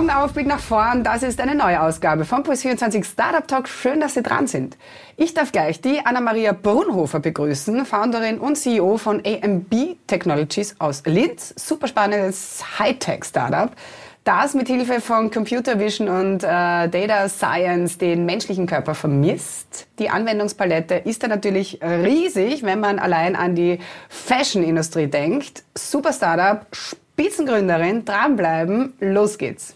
Augen auf, Blick nach vorn. Das ist eine neue Ausgabe von Puls24 Startup Talk. Schön, dass Sie dran sind. Ich darf gleich die Anna-Maria Brunhofer begrüßen, Founderin und CEO von AMB Technologies aus Linz. Super spannendes Hightech-Startup das mit Hilfe von Computer Vision und äh, Data Science den menschlichen Körper vermisst. Die Anwendungspalette ist da natürlich riesig, wenn man allein an die Fashion-Industrie denkt. Super Startup, Spitzengründerin, dranbleiben, los geht's.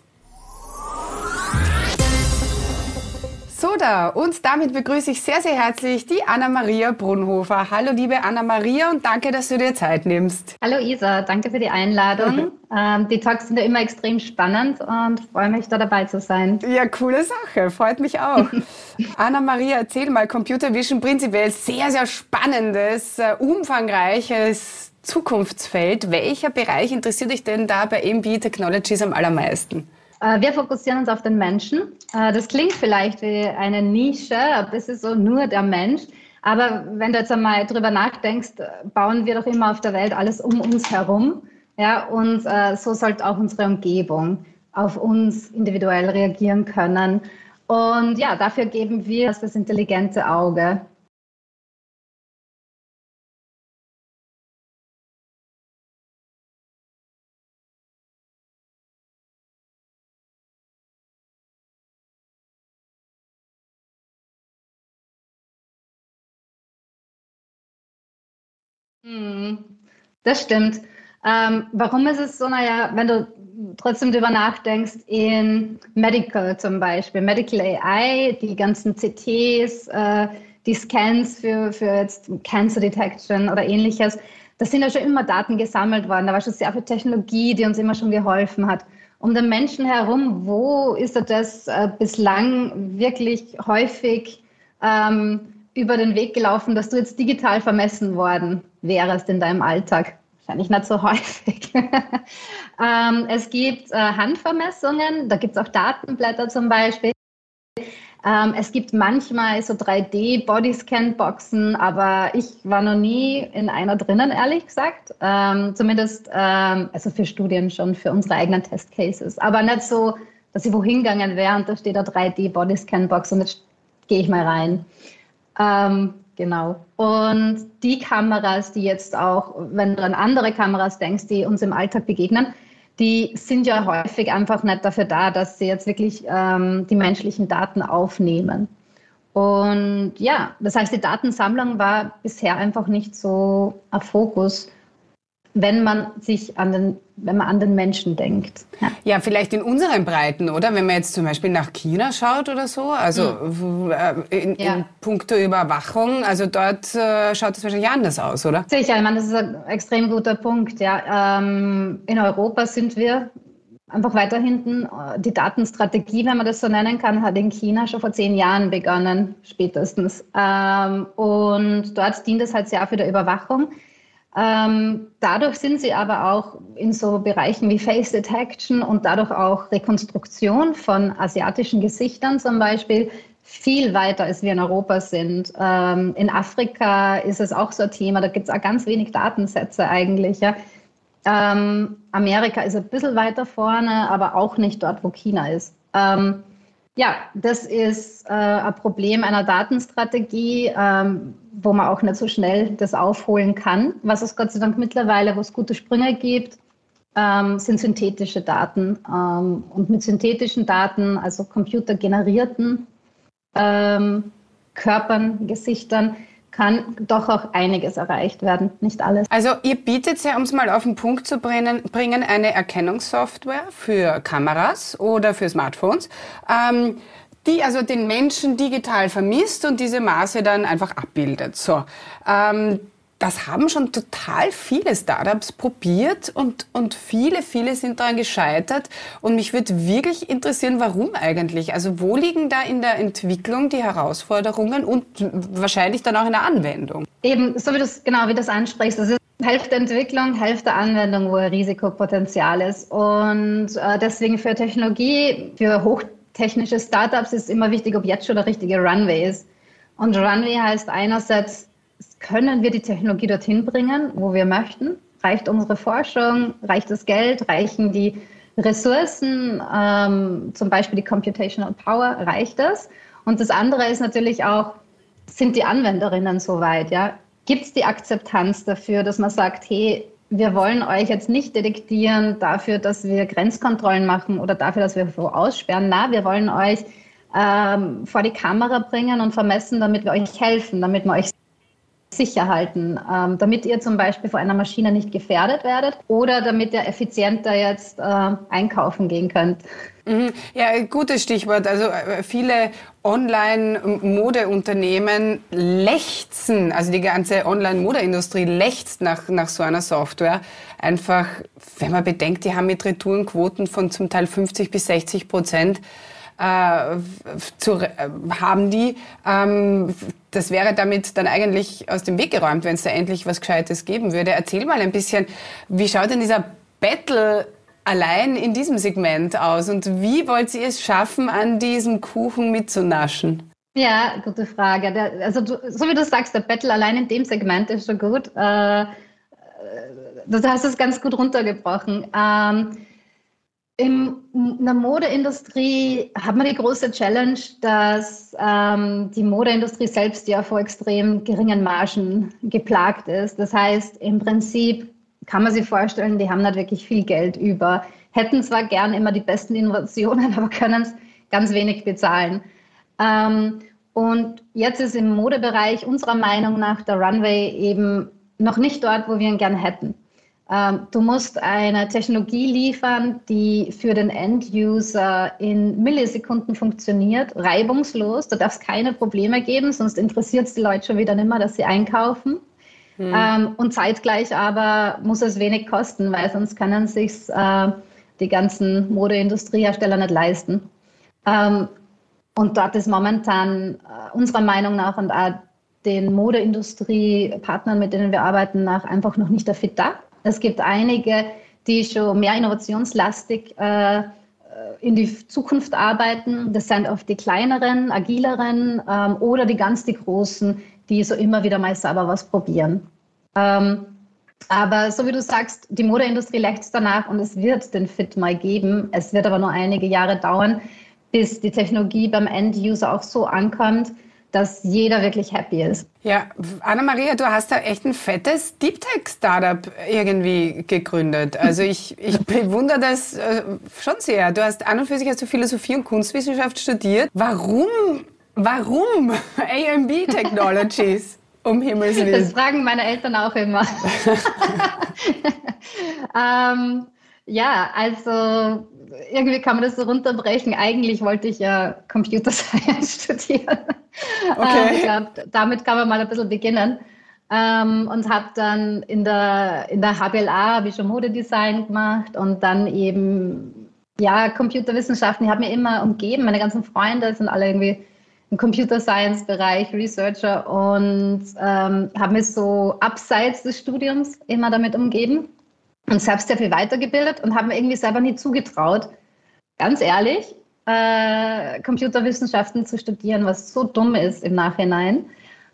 So da, und damit begrüße ich sehr, sehr herzlich die Anna-Maria Brunhofer. Hallo liebe Anna-Maria und danke, dass du dir Zeit nimmst. Hallo Isa, danke für die Einladung. ähm, die Talks sind ja immer extrem spannend und freue mich, da dabei zu sein. Ja, coole Sache, freut mich auch. Anna-Maria, erzähl mal, Computer Vision prinzipiell sehr, sehr spannendes, uh, umfangreiches Zukunftsfeld. Welcher Bereich interessiert dich denn da bei MB Technologies am allermeisten? Äh, wir fokussieren uns auf den Menschen. Äh, das klingt vielleicht wie eine Nische, aber es ist so nur der Mensch. Aber wenn du jetzt einmal drüber nachdenkst, bauen wir doch immer auf der Welt alles um uns herum. Ja, und äh, so sollte auch unsere Umgebung auf uns individuell reagieren können. Und ja, dafür geben wir das intelligente Auge. Das stimmt. Ähm, warum ist es so? Naja, wenn du trotzdem darüber nachdenkst, in Medical zum Beispiel, Medical AI, die ganzen CTs, äh, die Scans für, für jetzt Cancer Detection oder ähnliches, da sind ja schon immer Daten gesammelt worden. Da war schon sehr viel Technologie, die uns immer schon geholfen hat. Um den Menschen herum, wo ist das äh, bislang wirklich häufig ähm, über den Weg gelaufen, dass du jetzt digital vermessen worden wärst in deinem Alltag? Wahrscheinlich nicht so häufig. ähm, es gibt äh, Handvermessungen, da gibt es auch Datenblätter zum Beispiel. Ähm, es gibt manchmal so 3D-Bodyscan-Boxen, aber ich war noch nie in einer drinnen, ehrlich gesagt. Ähm, zumindest, ähm, also für Studien schon, für unsere eigenen Testcases. Aber nicht so, dass ich wohin gegangen wäre und da steht eine 3D-Bodyscan-Box und jetzt gehe ich mal rein. Ähm, genau. Und die Kameras, die jetzt auch, wenn du an andere Kameras denkst, die uns im Alltag begegnen, die sind ja häufig einfach nicht dafür da, dass sie jetzt wirklich ähm, die menschlichen Daten aufnehmen. Und ja, das heißt, die Datensammlung war bisher einfach nicht so ein Fokus wenn man sich an den, wenn man an den Menschen denkt. Ja. ja, vielleicht in unseren Breiten, oder? Wenn man jetzt zum Beispiel nach China schaut oder so, also mhm. in, ja. in puncto Überwachung, also dort äh, schaut es wahrscheinlich anders aus, oder? Sicher, ich meine, das ist ein extrem guter Punkt. Ja. Ähm, in Europa sind wir einfach weiter hinten. Die Datenstrategie, wenn man das so nennen kann, hat in China schon vor zehn Jahren begonnen, spätestens. Ähm, und dort dient es halt sehr für die Überwachung. Ähm, dadurch sind sie aber auch in so Bereichen wie Face Detection und dadurch auch Rekonstruktion von asiatischen Gesichtern zum Beispiel viel weiter, als wir in Europa sind. Ähm, in Afrika ist es auch so ein Thema, da gibt es auch ganz wenig Datensätze eigentlich. Ja. Ähm, Amerika ist ein bisschen weiter vorne, aber auch nicht dort, wo China ist. Ähm, ja, das ist äh, ein Problem einer Datenstrategie, ähm, wo man auch nicht so schnell das aufholen kann. Was es Gott sei Dank mittlerweile, wo es gute Sprünge gibt, ähm, sind synthetische Daten. Ähm, und mit synthetischen Daten, also computergenerierten ähm, Körpern, Gesichtern, kann doch auch einiges erreicht werden, nicht alles. Also ihr bietet ja, um es mal auf den Punkt zu bringen, eine Erkennungssoftware für Kameras oder für Smartphones, ähm, die also den Menschen digital vermisst und diese Maße dann einfach abbildet. So, ähm, das haben schon total viele Startups probiert und, und viele, viele sind daran gescheitert. Und mich würde wirklich interessieren, warum eigentlich? Also wo liegen da in der Entwicklung die Herausforderungen und wahrscheinlich dann auch in der Anwendung? Eben, so wie du es genau wie das ansprichst, das ist Hälfte Entwicklung, Hälfte Anwendung, wo Risikopotenzial ist. Und äh, deswegen für Technologie, für hochtechnische Startups ist immer wichtig, ob jetzt schon der richtige Runway ist. Und Runway heißt einerseits können wir die Technologie dorthin bringen, wo wir möchten? Reicht unsere Forschung? Reicht das Geld? Reichen die Ressourcen, ähm, zum Beispiel die Computational Power, reicht das? Und das andere ist natürlich auch, sind die Anwenderinnen soweit? Ja? Gibt es die Akzeptanz dafür, dass man sagt, hey, wir wollen euch jetzt nicht detektieren dafür, dass wir Grenzkontrollen machen oder dafür, dass wir wo aussperren. Na, wir wollen euch ähm, vor die Kamera bringen und vermessen, damit wir euch helfen, damit wir euch sicher halten, ähm, damit ihr zum Beispiel vor einer Maschine nicht gefährdet werdet oder damit ihr effizienter jetzt äh, einkaufen gehen könnt. Mhm. Ja, gutes Stichwort. Also äh, viele Online-Modeunternehmen lechzen, also die ganze Online-Modeindustrie lechzt nach, nach so einer Software. Einfach, wenn man bedenkt, die haben mit Retourenquoten von zum Teil 50 bis 60 Prozent äh, zu, äh, haben die. Ähm, das wäre damit dann eigentlich aus dem Weg geräumt, wenn es da endlich was Gescheites geben würde. Erzähl mal ein bisschen, wie schaut denn dieser Battle allein in diesem Segment aus und wie wollt ihr es schaffen, an diesem Kuchen mitzunaschen? Ja, gute Frage. Der, also du, so wie du sagst, der Battle allein in dem Segment ist schon gut. Äh, äh du hast es ganz gut runtergebrochen. Ähm, in der Modeindustrie hat man die große Challenge, dass ähm, die Modeindustrie selbst ja vor extrem geringen Margen geplagt ist. Das heißt, im Prinzip kann man sich vorstellen, die haben nicht wirklich viel Geld über, hätten zwar gern immer die besten Innovationen, aber können es ganz wenig bezahlen. Ähm, und jetzt ist im Modebereich unserer Meinung nach der Runway eben noch nicht dort, wo wir ihn gern hätten. Ähm, du musst eine Technologie liefern, die für den End-User in Millisekunden funktioniert, reibungslos. Du darfst keine Probleme geben, sonst interessiert es die Leute schon wieder nicht mehr, dass sie einkaufen. Hm. Ähm, und zeitgleich aber muss es wenig kosten, weil sonst können sich äh, die ganzen Modeindustriehersteller nicht leisten. Ähm, und dort ist momentan äh, unserer Meinung nach und auch den Modeindustriepartnern, mit denen wir arbeiten, nach einfach noch nicht der Fit da. Es gibt einige, die schon mehr innovationslastig äh, in die Zukunft arbeiten. Das sind oft die kleineren, agileren ähm, oder die ganz die großen, die so immer wieder mal selber was probieren. Ähm, aber so wie du sagst, die Modeindustrie lechzt danach und es wird den Fit mal geben. Es wird aber nur einige Jahre dauern, bis die Technologie beim End-User auch so ankommt, dass jeder wirklich happy ist. Ja, Anna-Maria, du hast da echt ein fettes Deep Tech-Startup irgendwie gegründet. Also ich, ich bewundere das äh, schon sehr. Du hast an und für sich hast du Philosophie und Kunstwissenschaft studiert. Warum, warum AMB Technologies? Um Himmels Willen. Das fragen meine Eltern auch immer. ähm, ja, also irgendwie kann man das so runterbrechen. Eigentlich wollte ich ja Computer Science studieren. Okay. Ähm, ich glaube, damit kann man mal ein bisschen beginnen. Ähm, und habe dann in der, in der HBLA habe ich schon Modedesign gemacht und dann eben ja Computerwissenschaften. Ich habe mir immer umgeben. Meine ganzen Freunde sind alle irgendwie im Computer Science Bereich, Researcher und ähm, habe mich so abseits des Studiums immer damit umgeben und selbst sehr viel weitergebildet und habe mir irgendwie selber nie zugetraut, ganz ehrlich, äh, Computerwissenschaften zu studieren, was so dumm ist im Nachhinein.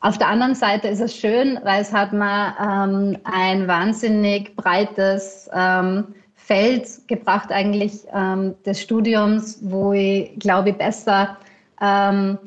Auf der anderen Seite ist es schön, weil es hat mir ähm, ein wahnsinnig breites ähm, Feld gebracht eigentlich ähm, des Studiums, wo ich, glaube ich, besser ähm,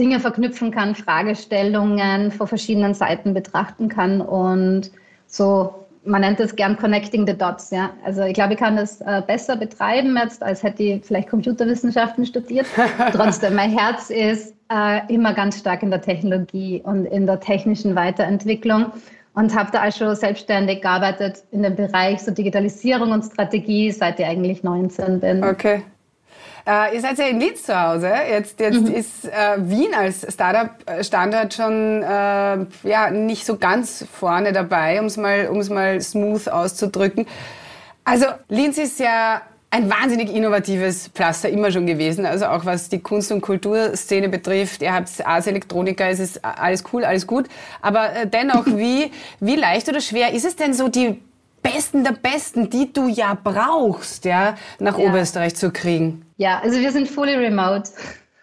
Dinge verknüpfen kann, Fragestellungen von verschiedenen Seiten betrachten kann und so man nennt es gern Connecting the Dots. Ja? Also ich glaube, ich kann das äh, besser betreiben jetzt, als hätte ich vielleicht Computerwissenschaften studiert. Trotzdem, mein Herz ist äh, immer ganz stark in der Technologie und in der technischen Weiterentwicklung und habe da schon selbstständig gearbeitet in dem Bereich so Digitalisierung und Strategie, seit ich eigentlich 19 bin. Okay. Äh, ihr seid ja in Linz zu Hause. Jetzt, jetzt mhm. ist äh, Wien als Startup-Standort schon äh, ja, nicht so ganz vorne dabei, um es mal, um's mal smooth auszudrücken. Also Linz ist ja ein wahnsinnig innovatives Pflaster immer schon gewesen. Also auch was die Kunst- und Kulturszene betrifft. Ihr habt Ars Electronica, es ist alles cool, alles gut. Aber äh, dennoch, wie, wie leicht oder schwer ist es denn so, die Besten der Besten, die du ja brauchst, ja, nach ja. Oberösterreich zu kriegen? Ja, also wir sind fully remote.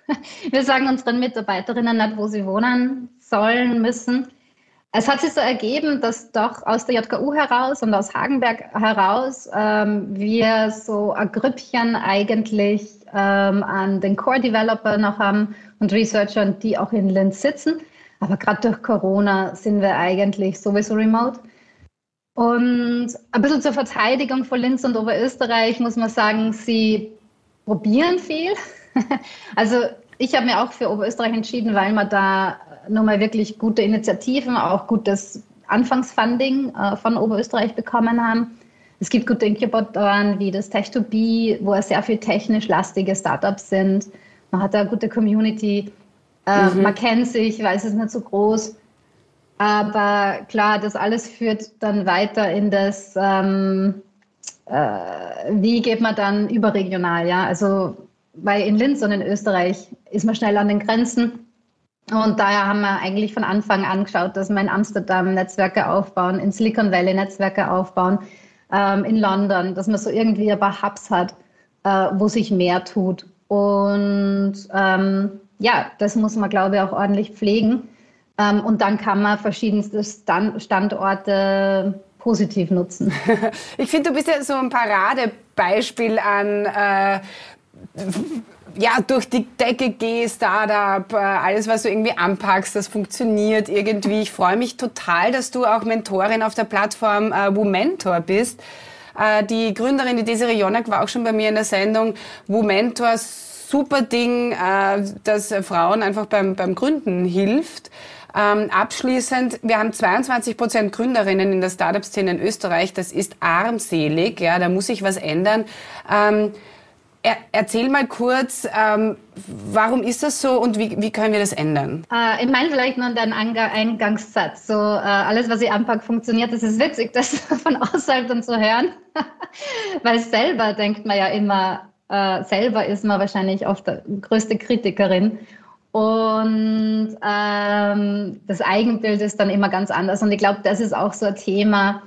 Wir sagen unseren Mitarbeiterinnen nicht, wo sie wohnen sollen, müssen. es hat sich so ergeben, dass doch aus der JKU heraus und aus Hagenberg heraus ähm, wir so ein Grüppchen eigentlich ähm, an den Core-Developer noch haben und Researchern, die auch in Linz sitzen. Aber gerade durch Corona sind wir eigentlich sowieso remote. Und ein bisschen zur Verteidigung von Linz und Oberösterreich muss man sagen, sie probieren viel. also ich habe mir auch für Oberösterreich entschieden, weil man da nochmal wirklich gute Initiativen, auch gutes Anfangsfunding äh, von Oberösterreich bekommen haben. Es gibt gute Inkubatoren wie das Tech2B, wo sehr viel technisch lastige Startups sind. Man hat da eine gute Community. Äh, mhm. Man kennt sich, weil es ist nicht so groß. Aber klar, das alles führt dann weiter in das, ähm, äh, wie geht man dann überregional, ja? Also, weil in Linz und in Österreich ist man schnell an den Grenzen. Und daher haben wir eigentlich von Anfang an geschaut, dass wir in Amsterdam Netzwerke aufbauen, in Silicon Valley Netzwerke aufbauen, ähm, in London, dass man so irgendwie ein paar Hubs hat, äh, wo sich mehr tut. Und ähm, ja, das muss man, glaube ich, auch ordentlich pflegen. Ähm, und dann kann man verschiedenste Stand Standorte positiv nutzen. Ich finde, du bist ja so ein Paradebeispiel an äh, ja, durch die Decke gehe, Startup, äh, alles, was du irgendwie anpackst, das funktioniert irgendwie. Ich freue mich total, dass du auch Mentorin auf der Plattform äh, WoMentor bist. Äh, die Gründerin, die Desiree Jonak, war auch schon bei mir in der Sendung. WoMentor, super Ding, äh, das Frauen einfach beim, beim Gründen hilft. Ähm, abschließend, wir haben 22 Prozent Gründerinnen in der Startup-Szene in Österreich. Das ist armselig, ja, da muss sich was ändern. Ähm, er, erzähl mal kurz, ähm, warum ist das so und wie, wie können wir das ändern? Äh, ich meine vielleicht nur deinen Eingangssatz. So, äh, alles, was ich anpacke, funktioniert. Das ist witzig, das von außerhalb dann zu hören. Weil selber denkt man ja immer, äh, selber ist man wahrscheinlich oft die größte Kritikerin. Und ähm, das Eigenbild ist dann immer ganz anders. Und ich glaube, das ist auch so ein Thema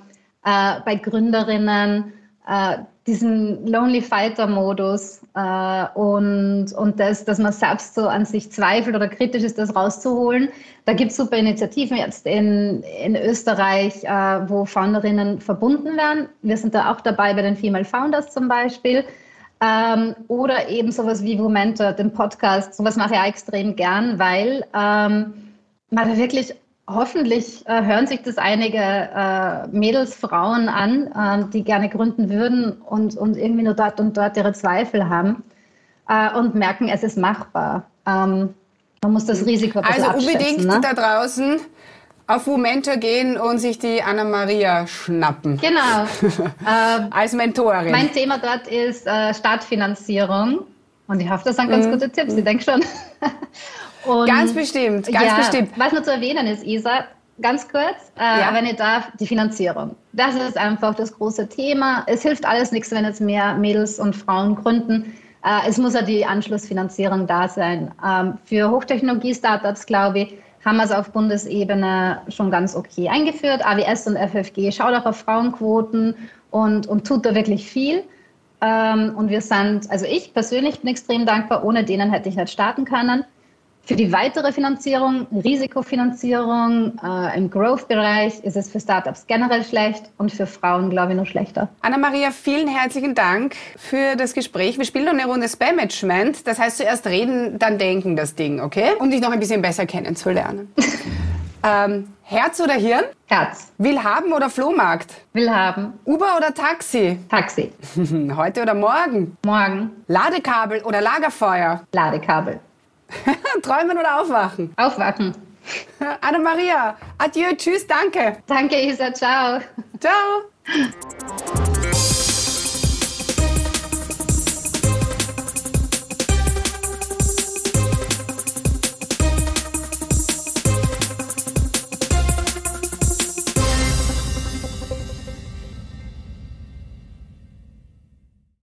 äh, bei Gründerinnen, äh, diesen Lonely Fighter-Modus äh, und, und das, dass man selbst so an sich zweifelt oder kritisch ist, das rauszuholen. Da gibt es super Initiativen jetzt in, in Österreich, äh, wo Founderinnen verbunden werden. Wir sind da auch dabei bei den Female Founders zum Beispiel. Ähm, oder eben sowas wie Womentor, den Podcast. Sowas mache ich auch extrem gern, weil ähm, man wirklich Hoffentlich äh, hören sich das einige äh, Mädels, Frauen an, äh, die gerne gründen würden und, und irgendwie nur dort und dort ihre Zweifel haben äh, und merken, es ist machbar. Ähm, man muss das Risiko ein Also unbedingt ne? da draußen auf Momentor gehen und sich die Anna-Maria schnappen. Genau. Ähm, Als Mentorin. Mein Thema dort ist äh, Startfinanzierung. Und ich hoffe, das sind ganz mhm. gute Tipps. Ich denke schon. Und ganz bestimmt, ganz ja, bestimmt. Was nur zu erwähnen ist, Isa, ganz kurz, äh, ja. wenn ihr darf, die Finanzierung. Das ist einfach das große Thema. Es hilft alles nichts, wenn jetzt mehr Mädels und Frauen gründen. Äh, es muss ja die Anschlussfinanzierung da sein. Ähm, für Hochtechnologie-Startups, glaube ich, haben wir es auf Bundesebene schon ganz okay eingeführt. AWS und FFG schaut auch auf Frauenquoten und, und tut da wirklich viel. Ähm, und wir sind, also ich persönlich bin extrem dankbar, ohne denen hätte ich nicht starten können. Für die weitere Finanzierung, Risikofinanzierung äh, im Growth-Bereich ist es für Startups generell schlecht und für Frauen, glaube ich, noch schlechter. Anna-Maria, vielen herzlichen Dank für das Gespräch. Wir spielen noch eine Runde Spam-Management. Das heißt, zuerst reden, dann denken das Ding, okay? Um dich noch ein bisschen besser kennenzulernen. ähm, Herz oder Hirn? Herz. Will haben oder Flohmarkt? Will haben. Uber oder Taxi? Taxi. Heute oder morgen? Morgen. Ladekabel oder Lagerfeuer? Ladekabel. Träumen oder aufwachen? Aufwachen. Anna-Maria, adieu, tschüss, danke. Danke, Isa, ciao. Ciao.